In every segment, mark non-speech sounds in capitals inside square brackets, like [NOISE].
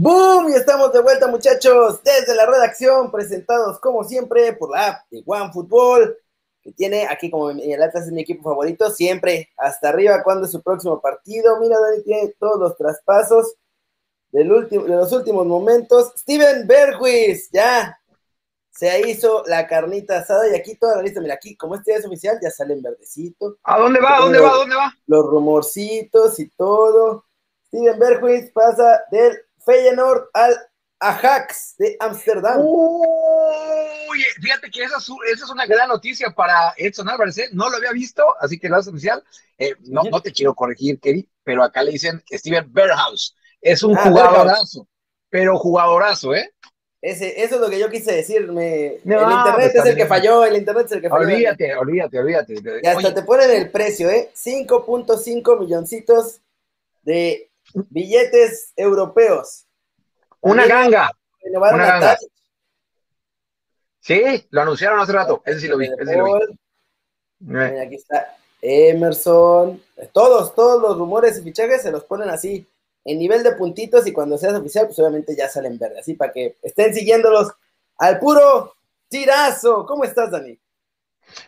¡Boom! Y estamos de vuelta, muchachos, desde la redacción, presentados como siempre por la app de OneFootball, que tiene aquí como el Atlas es mi equipo favorito, siempre hasta arriba cuando es su próximo partido. Mira, Dani tiene todos los traspasos del último, de los últimos momentos. Steven Berghuis, ya se hizo la carnita asada y aquí toda la lista, mira, aquí como este es oficial, ya sale en verdecito. ¿A dónde va? ¿A dónde va? ¿A dónde va? Los rumorcitos y todo. Steven Berghuis pasa del Feyenoord al Ajax de Ámsterdam. Uy, fíjate que esa es, esa es, una gran noticia para Edson Álvarez, ¿eh? no lo había visto, así que lo hace oficial. Eh, no, no, te quiero corregir, Kerry, pero acá le dicen Steven Berghaus. Es un ah, jugadorazo, pero jugadorazo, ¿eh? Ese, eso es lo que yo quise decirme. el internet pues es el que falló, el internet es el que falló. Olvídate, olvídate, olvídate. Y hasta te ponen el precio, ¿eh? 5.5 milloncitos de Billetes europeos. Una ganga. Una ganga. Sí, lo anunciaron hace rato. Ese sí lo vi. Ese sí lo vi. Aquí está Emerson. Todos, todos los rumores y fichajes se los ponen así en nivel de puntitos y cuando seas oficial, pues obviamente ya salen verde. Así para que estén siguiéndolos al puro tirazo. ¿Cómo estás, Dani?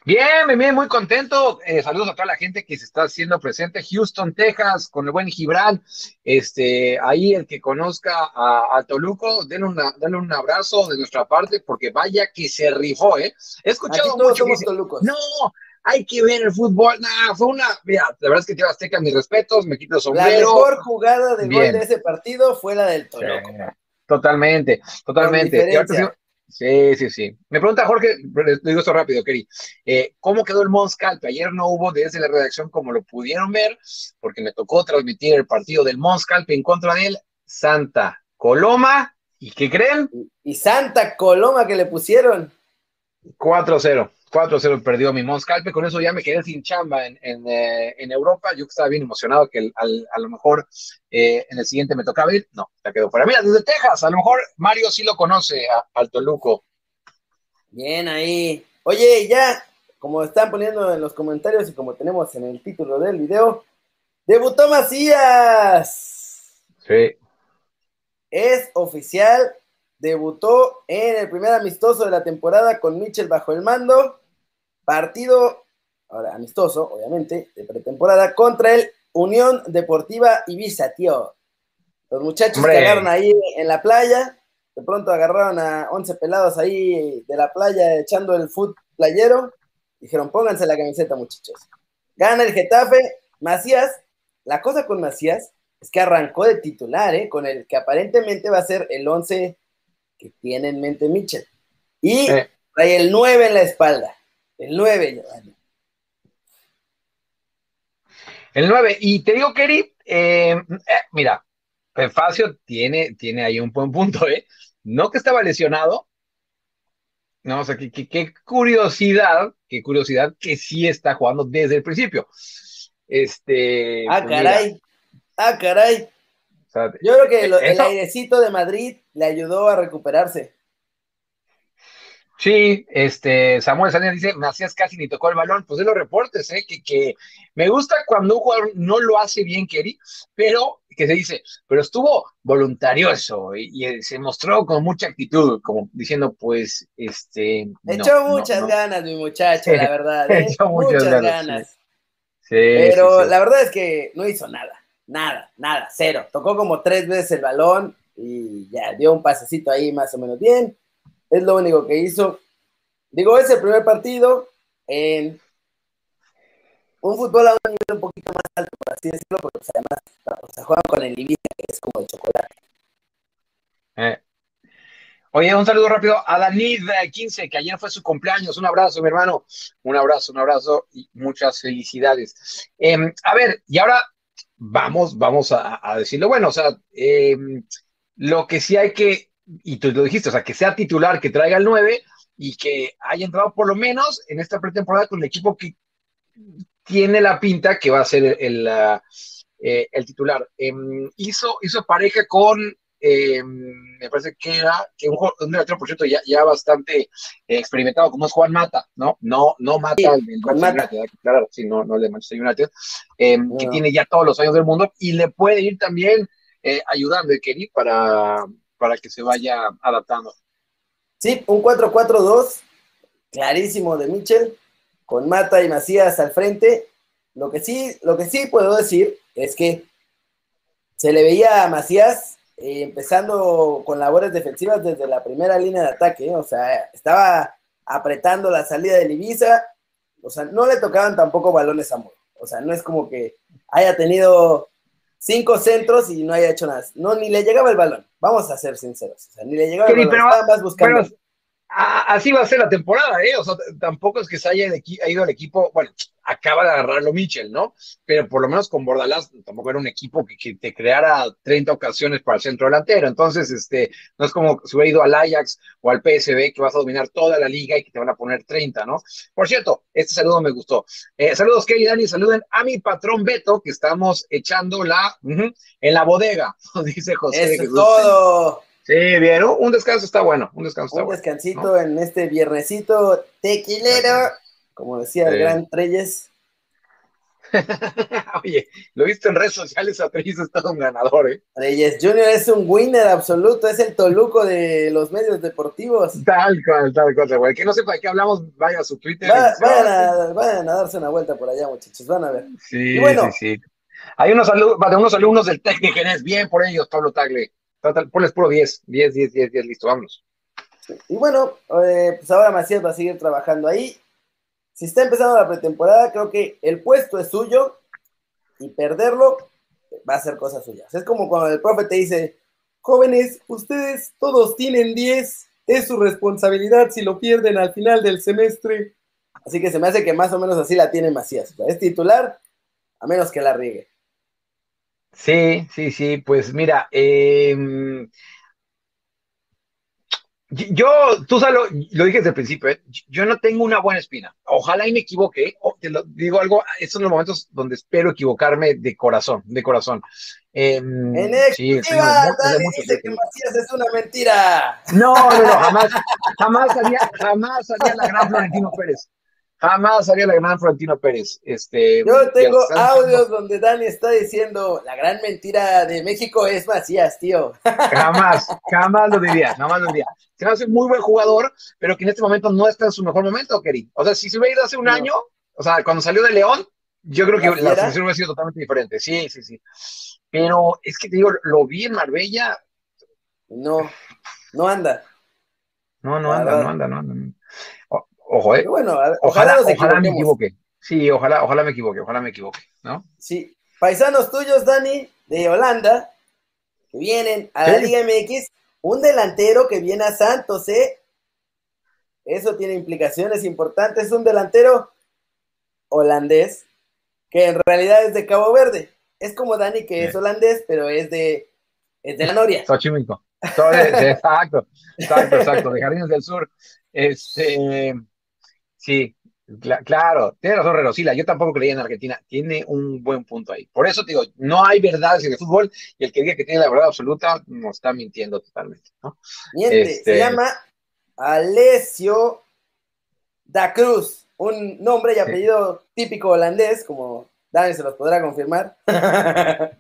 Bien, bien, muy contento. Eh, saludos a toda la gente que se está haciendo presente. Houston, Texas, con el buen Gibran. Este, ahí el que conozca a, Toluco, denle, una, un abrazo de nuestra parte, porque vaya que se rifó, ¿eh? He escuchado mucho. no, hay que ver el fútbol. Nah, fue una. Mira, la verdad es que Tierra Azteca, mis respetos, me quito el sombrero. La mejor jugada de gol de ese partido fue la del Toluco. totalmente, totalmente. Sí, sí, sí. Me pregunta Jorge, digo esto rápido, Keri, eh, ¿cómo quedó el Monscalpe? Ayer no hubo desde la redacción como lo pudieron ver, porque me tocó transmitir el partido del Monscalpe en contra de él, Santa Coloma, ¿y qué creen? Y Santa Coloma que le pusieron. 4-0. 4-0 perdió mi Monscalpe, con eso ya me quedé sin chamba en, en, eh, en Europa, yo estaba bien emocionado que a lo mejor eh, en el siguiente me tocaba ir, no, ya quedó fuera. Mira, desde Texas, a lo mejor Mario sí lo conoce, a, al Toluco. Bien ahí. Oye, ya, como están poniendo en los comentarios y como tenemos en el título del video, debutó Macías. Sí. Es oficial, debutó en el primer amistoso de la temporada con Mitchell bajo el mando Partido, ahora amistoso, obviamente, de pretemporada contra el Unión Deportiva Ibiza, tío. Los muchachos que agarraron ahí en la playa, de pronto agarraron a 11 pelados ahí de la playa echando el foot playero. Dijeron, pónganse la camiseta, muchachos. Gana el Getafe. Macías, la cosa con Macías es que arrancó de titular, ¿eh? con el que aparentemente va a ser el 11 que tiene en mente Mitchell. Y trae el 9 en la espalda. El 9, Giovanni. El 9. Y te digo, Kerry, eh, eh, mira, Facio tiene, tiene ahí un buen punto, ¿eh? No que estaba lesionado. No, o sea, qué curiosidad, qué curiosidad que sí está jugando desde el principio. Este. Ah, pues caray. Ah, caray. Yo creo que el airecito de Madrid le ayudó a recuperarse. Sí, este, Samuel Salinas dice, Macías casi ni tocó el balón, pues de los reportes, ¿eh? que, que me gusta cuando un jugador no lo hace bien, Kerry, pero que se dice, pero estuvo voluntarioso y, se mostró con mucha actitud, como diciendo, pues, este... Echó muchas ganas, mi muchacho, la [LAUGHS] verdad. ¿eh? Echó muchas, ganas. pero la verdad es que no hizo nada, nada, nada, cero. Tocó como tres veces el balón y ya dio un pasecito ahí más o menos bien es lo único que hizo. Digo, es el primer partido en un fútbol a un nivel un poquito más alto, por así decirlo, porque además o sea, juegan con el Ibiza, que es como el chocolate. Eh. Oye, un saludo rápido a Danid 15, que ayer fue su cumpleaños. Un abrazo, mi hermano. Un abrazo, un abrazo y muchas felicidades. Em, a ver, y ahora vamos, vamos a, decirlo. Bueno, o sea, em, lo que sí hay que y tú lo dijiste, o sea, que sea titular, que traiga el 9 y que haya entrado por lo menos en esta pretemporada con el equipo que tiene la pinta que va a ser el, eh, el, titular. Em, hizo, hizo pareja con, em, me parece que era que un, un delantero, por cierto, ya, ya bastante experimentado, como es Juan Mata, ¿no? No, no Mata, el, sí, no, no el de Manchester United, em, que tiene ya todos los años del mundo y le puede ir también eh, ayudando, Kenny, para, para que se vaya adaptando. Sí, un 4-4-2, clarísimo de Mitchell, con Mata y Macías al frente. Lo que sí, lo que sí puedo decir es que se le veía a Macías eh, empezando con labores defensivas desde la primera línea de ataque, ¿eh? o sea, estaba apretando la salida de Ibiza, o sea, no le tocaban tampoco balones a Moro, o sea, no es como que haya tenido cinco centros y no haya hecho nada, no, ni le llegaba el balón, vamos a ser sinceros, o sea, ni le llegaba el balón, estaba más buscando así va a ser la temporada, ¿eh? O sea, tampoco es que se haya ido el equipo, bueno, acaba de agarrarlo Mitchell, ¿no? Pero por lo menos con Bordalás tampoco era un equipo que, te creara 30 ocasiones para el centro delantero. Entonces, este, no es como si hubiera ido al Ajax o al PSB que vas a dominar toda la liga y que te van a poner 30, ¿no? Por cierto, este saludo me gustó. Eh, saludos, Kelly Dani, saluden a mi patrón Beto, que estamos echando la en la bodega, [LAUGHS] dice José. Eso es todo. Sí, bien, un descanso está bueno, un descanso está Un descansito en este viernesito tequilero, como decía el gran Treyes. [LAUGHS] Oye, lo viste en redes sociales, a Treyes es todo un ganador, ¿eh? Treyes Junior es un winner absoluto, es el toluco de los medios deportivos. Tal cual, tal cual, güey. Que no sepa de qué hablamos, vaya a su Twitter. vayan, a, vayan, a, darse una vuelta por allá, muchachos, van a ver. Sí, sí, sí. Hay unos, de unos alumnos del TEC de Genes, bien por ellos, Pablo Tagle. Ponles puro 10, 10, 10, 10, 10, listo, vámonos. Y bueno, eh, pues ahora Macías va a seguir trabajando ahí. Si está empezando la pretemporada, creo que el puesto es suyo y perderlo va a ser cosa suya. Es como cuando el profe te dice, jóvenes, ustedes todos tienen 10, es su responsabilidad si lo pierden al final del semestre. Así que se me hace que más o menos así la tiene Macías. es titular, a menos que la riegue. Sí, sí, sí, pues mira, em, yo, tú sabes, lo, dije desde el principio, ¿eh? yo no tengo una buena espina. Ojalá y me equivoque. te lo, digo algo, estos son los momentos donde espero equivocarme de corazón, de corazón. Eh, en sí, dice que Macías es una mentira. No, no, no, jamás, jamás haría, jamás haría la gran Florentino Pérez. Jamás haría la gran Florentino Pérez. Este, Yo tengo audios donde Dani está diciendo la gran mentira de México es Macías, tío. [LAUGHS] Jamás, jamás lo diría, jamás lo diría. Se me hace un muy buen jugador, pero que en este momento no está en su mejor momento, Keri. O sea, si se hubiera ido hace un año, o sea, cuando salió de León, yo creo que la situación hubiera sido totalmente diferente. Sí, sí, sí. Pero es que te digo, lo vi en Marbella. No, no anda. No, no anda, no anda, no anda. Ojo, eh. bueno, ojalá, ojalá, me equivoque. Sí, ojalá, ojalá me equivoque, ojalá me equivoque, ¿no? Sí. Paisanos tuyos, Dani, de Holanda, que vienen a la Liga MX, un delantero que viene a Santos, ¿eh? Eso tiene implicaciones importantes. Es un delantero holandés que en realidad es de Cabo Verde. Es como Dani, que es holandés, pero es de, es de la Noria. Xochimilco. [LAUGHS] exacto, exacto, exacto, de Jardines del Sur. Este, Sí, claro, tiene razón Rerosila, yo tampoco creía en Argentina, tiene un buen punto ahí. Por eso te digo, no hay verdades en el fútbol y el que diga que tiene la verdad absoluta nos está mintiendo totalmente. ¿no? Miente, se este, llama Alessio da Cruz, un nombre y apellido típico holandés, como Dani se los podrá confirmar. [LAUGHS]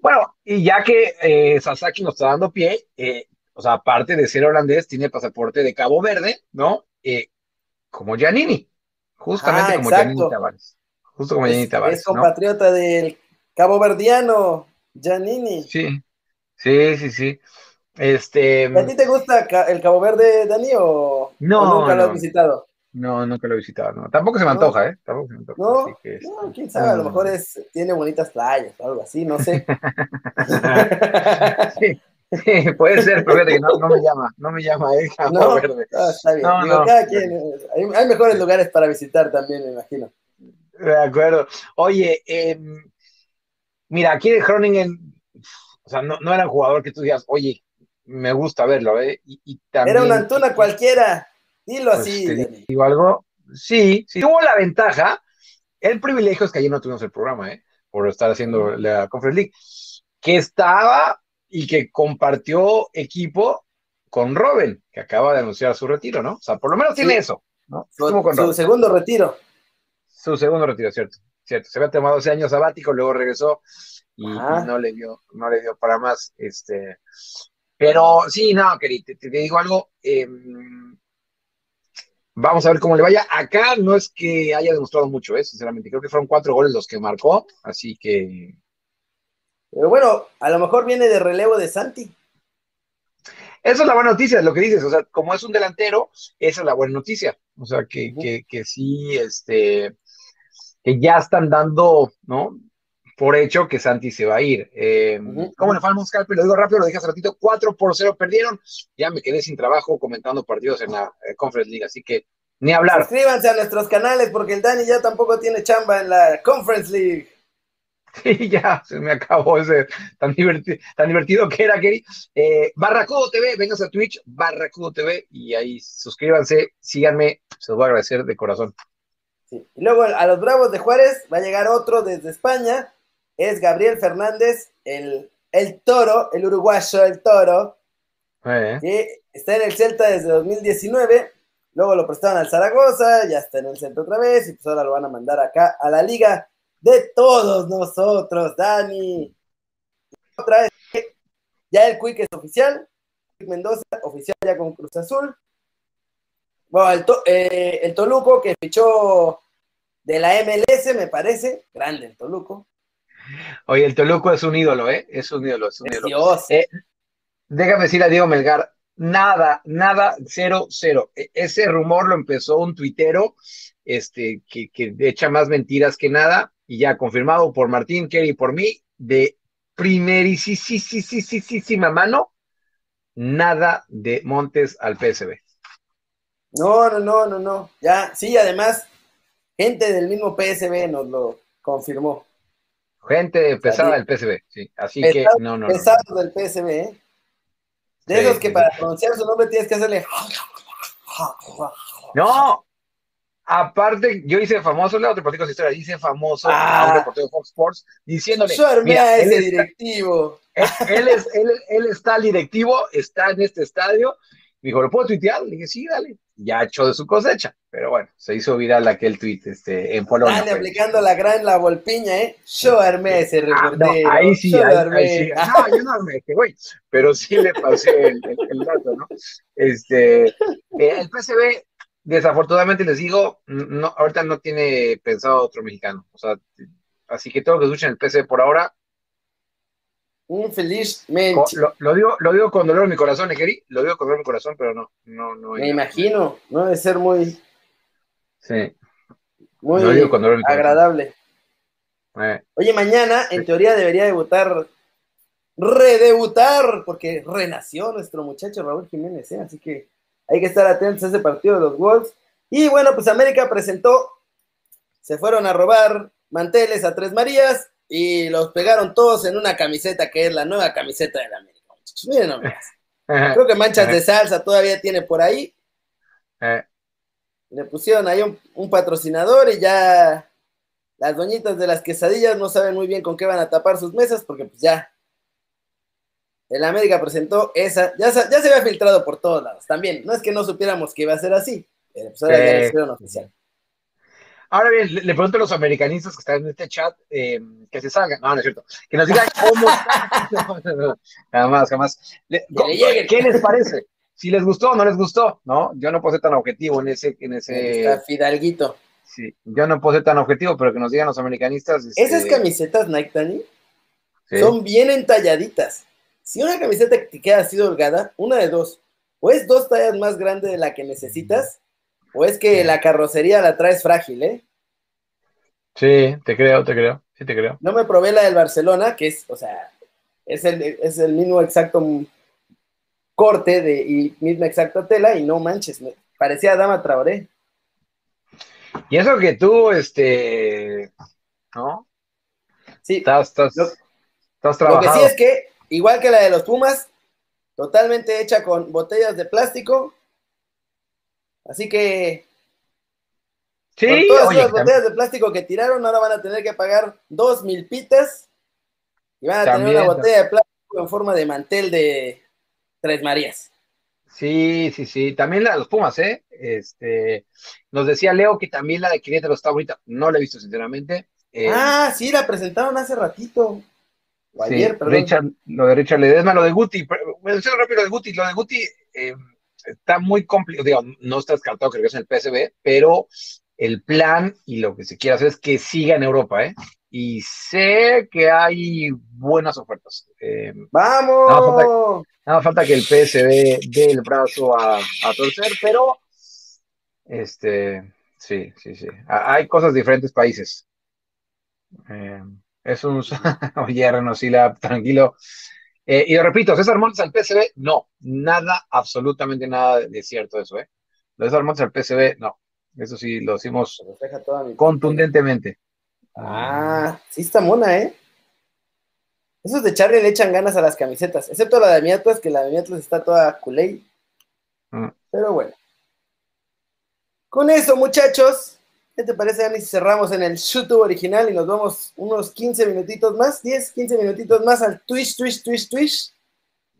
bueno, y ya que eh, Sasaki nos está dando pie, eh, o sea, aparte de ser holandés, tiene pasaporte de Cabo Verde, ¿no? Eh, como Giannini, justamente ah, como Giannini Tavares. Justo como Giannini Tavares. Es compatriota del Cabo Verdiano, Giannini. Sí, sí, sí, sí. Este, ¿A ti te gusta el Cabo Verde, Dani, o, no, nunca lo has visitado? No, nunca lo he visitado, no. Tampoco se me antoja, ¿eh? Tampoco se me antoja. No, no quién sabe, a lo mejor es, tiene bonitas playas o algo así, no sé. [LAUGHS] [LAUGHS] sí. [LAUGHS] puede ser, pero que no, me llama, no me llama eh, [LAUGHS] no, Verde. está bien. cada quien, hay, mejores lugares para visitar también, me imagino. De acuerdo. Oye, em, mira, aquí de Groningen, o sea, no, no, era un jugador que tú digas, oye, me gusta verlo, ¿eh? Y, también, era una Antuna cualquiera, dilo pues, así. digo algo, sí, sí, tuvo la ventaja, el privilegio es que ayer no tuvimos el programa, ¿eh? Por estar haciendo la Conference League, que estaba y que compartió equipo con Robin, que acaba de anunciar su retiro, ¿no? O sea, por lo menos tiene eso, ¿no? Su, segundo retiro. Su segundo retiro, cierto. cierto, se había tomado ese año sabático, luego regresó y, no le dio, no le dio para más, este, pero sí, no, querido, te, digo algo, em, vamos a ver cómo le vaya. Acá no es que haya demostrado mucho, ¿eh? sinceramente, creo que fueron cuatro goles los que marcó, así que... Pero bueno, a lo mejor viene de relevo de Santi. Esa es la buena noticia, lo que dices, o sea, como es un delantero, esa es la buena noticia, o sea, que, que, que sí, este, que ya están dando, ¿no? Por hecho que Santi se va a ir. Eh, ¿Cómo le fue al Monscalpe? Lo digo rápido, lo dije hace ratito, 4 por 0 perdieron, ya me quedé sin trabajo comentando partidos en la eh, Conference League, así que ni hablar. Suscríbanse a nuestros canales porque el Dani ya tampoco tiene chamba en la Conference League. [LAUGHS] Sí, ya se me acabó ese tan, divertido, tan divertido que era, Kerry. Eh, Barracudo TV, vengas a Twitch, Barracudo TV, y ahí suscríbanse, síganme, se los voy a agradecer de corazón. Sí. Y luego a los Bravos de Juárez va a llegar otro desde España, es Gabriel Fernández, el, el toro, el uruguayo, el toro, eh. que está en el Celta desde 2019, luego lo prestaron al Zaragoza, ya está en el Celta otra vez, y pues ahora lo van a mandar acá a la liga de todos nosotros, Dani. Otra vez, ya el Quick es oficial, Mendoza oficial ya con Cruz Azul. Bueno, el, eh, el Toluco que fichó de la MLS, me parece, grande el Toluco. Oye, el Toluco es un ídolo, ¿eh? Es un ídolo, es un ídolo. Dios. Eh, déjame decir a Diego Melgar, nada, nada, cero, cero. E, ese rumor lo empezó un tuitero, este, que, que echa más mentiras que nada y ya confirmado por Martín Kerry y por mí, de primerísima mano, nada de Montes al PSB. No, no, no, no, no. Ya, sí, además, gente del mismo PSB nos lo confirmó. Gente pesada del PSB, sí. Así que, no, no. Pesado del PSB, ¿eh? De esos que para pronunciar su nombre tienes que hacerle. No, Aparte, yo hice famoso, leo otro partido de historia, hice famoso a un ah. reportero de Fox Sports diciéndole. Mira, ese directivo. Él, es, él, él, está directivo, está en este estadio. Me dijo, ¿lo puedo tuitear? Le dije, sí, dale. Ya echó de su cosecha. Pero bueno, se hizo viral aquel tweet este, en Polonia. Dale, aplicando la gran la volpiña, ¿eh? Yo armé ese ah, reportero. ahí sí, ahí, sí. No, yo no armé este güey. Pero sí le pasé el, el, dato, ¿no? Este, eh, el PCB desafortunadamente les digo, no, ahorita no tiene pensado otro mexicano. O sea, así que todo lo que escuchen el PC por ahora. Un feliz lo, lo, digo, lo digo con dolor en mi corazón, Ejeri. Lo digo con dolor en mi corazón, pero no, no, no. Me imagino, no debe ser muy. Sí. Muy agradable. Eh. Oye, mañana, en teoría, debería debutar, redebutar, porque renació nuestro muchacho Raúl Jiménez, ¿eh? así que hay que estar atentos a ese partido de los Wolves. Y bueno, pues América presentó, se fueron a robar manteles a Tres Marías y los pegaron todos en una camiseta que es la nueva camiseta de la América. Miren nomás. Creo que manchas de salsa todavía tiene por ahí. Le pusieron ahí un, patrocinador y ya las doñitas de las quesadillas no saben muy bien con qué van a tapar sus mesas porque pues ya el América presentó esa, ya, ya se había filtrado por todos lados también. No es que no supiéramos que iba a ser así, pero pues ahora ya oficial. Ahora bien, le, pregunto a los americanistas que están en este chat eh, que se salgan, no, no es cierto, que nos digan cómo [LAUGHS] jamás, jamás. ¿Qué les parece? Si les gustó o no les gustó, ¿no? Yo no puedo ser tan objetivo en ese, en ese. Fidalguito. Sí, yo no puedo ser tan objetivo, pero que nos digan los americanistas. Esas este, camisetas Nike, Dani, son bien entalladitas. Si una camiseta te queda así holgada, una de dos. O es dos tallas más grande de la que necesitas, o es que la carrocería la traes frágil, ¿eh? Sí, te creo, te creo, sí te creo. No me probé la del Barcelona, que es, o sea, es el, es el mismo exacto corte de, y misma exacta tela, y no manches, me parecía Dama Traoré. Y eso que tú, este, ¿no? Sí. Estás, estás, estás trabajando. Lo que sí es que igual que la de los Pumas, totalmente hecha con botellas de plástico. Así que sí, todas las botellas de plástico que tiraron, ahora van a tener que pagar dos mil pitas y van a tener una botella de plástico en forma de mantel de Tres Marías. Sí, sí, sí. También la de los Pumas, ¿eh? Este, nos decía Leo que también la de Querétaro está bonita. No la he visto, sinceramente. Eh, ah, sí, la presentaron hace ratito. O sí, ayer, perdón. Richard, lo de Richard Ledesma, lo de Guti, pero, menciono rápido lo de Guti, lo de Guti eh, está muy complicado, digo, no está descartado que regrese en el PSB, pero el plan y lo que se quiere hacer es que siga en Europa, ¿eh? Y sé que hay buenas ofertas. Eh, ¡Vamos! Nada más falta, nada más falta que el PSB dé el brazo a, a torcer, pero este, sí, sí, sí. Ha- Hay cosas de diferentes países. Eh, es un... [LAUGHS] Oye, Renosila, tranquilo. Eh, y lo repito, César Montes al PSB, no, nada, absolutamente nada de cierto eso, ¿eh? Lo de César Montes al PSB, no. Eso sí, lo decimos contundentemente. Ah, sí está mona, ¿eh? Esos de Charlie le echan ganas a las camisetas, excepto la de mi Atlas, que la de mi Atlas está toda culé. Mm. Pero bueno. Con eso, muchachos, ¿qué te parece, Dani, si cerramos en el YouTube original y nos vamos unos 15 minutitos más, 10, 15 minutitos más al Twitch, Twitch, Twitch, Twitch?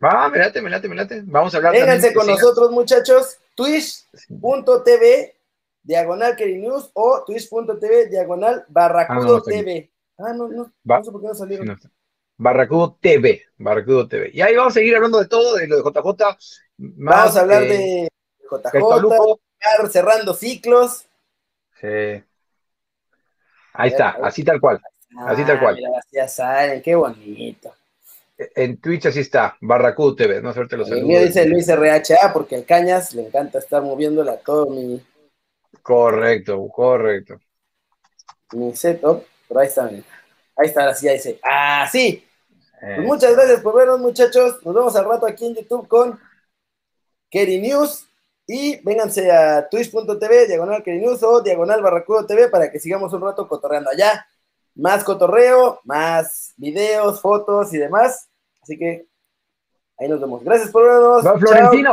Va, me late, me late, me late. Vamos a hablar Vénganse también, con siga- nosotros, muchachos. Twitch.tv diagonal News o twitch.tv diagonal Barracudo Ah, no. TV. Ah, no, no, Va. no sé por qué no salieron. no. Barracudo TV, Barracudo TV. Y ahí vamos a seguir hablando de todo, de lo de JJ. Más, Vamos a hablar eh, de JJ, cerrando ciclos. Sí. Ahí está, así tal cual. Así tal cual. Ah, ya saben, qué bonito. En Twitch así está, Barracudo TV. No suerte los El saludos. mío dice Luis RHA porque el Cañas le encanta estar moviéndole a todo mi, Correcto, correcto. mi setup. Pero ahí está. Ahí está, así dice. Ah, sí. Eh, Pues muchas gracias por vernos, muchachos. Nos vemos al rato aquí en YouTube con Kerry News. Y vénganse a twitch.tv, diagonal o diagonal Barracudo TV para que sigamos un rato cotorreando allá. Más cotorreo, más videos, fotos y demás. Así que ahí nos vemos. Gracias por vernos. Va Chao. Florentino.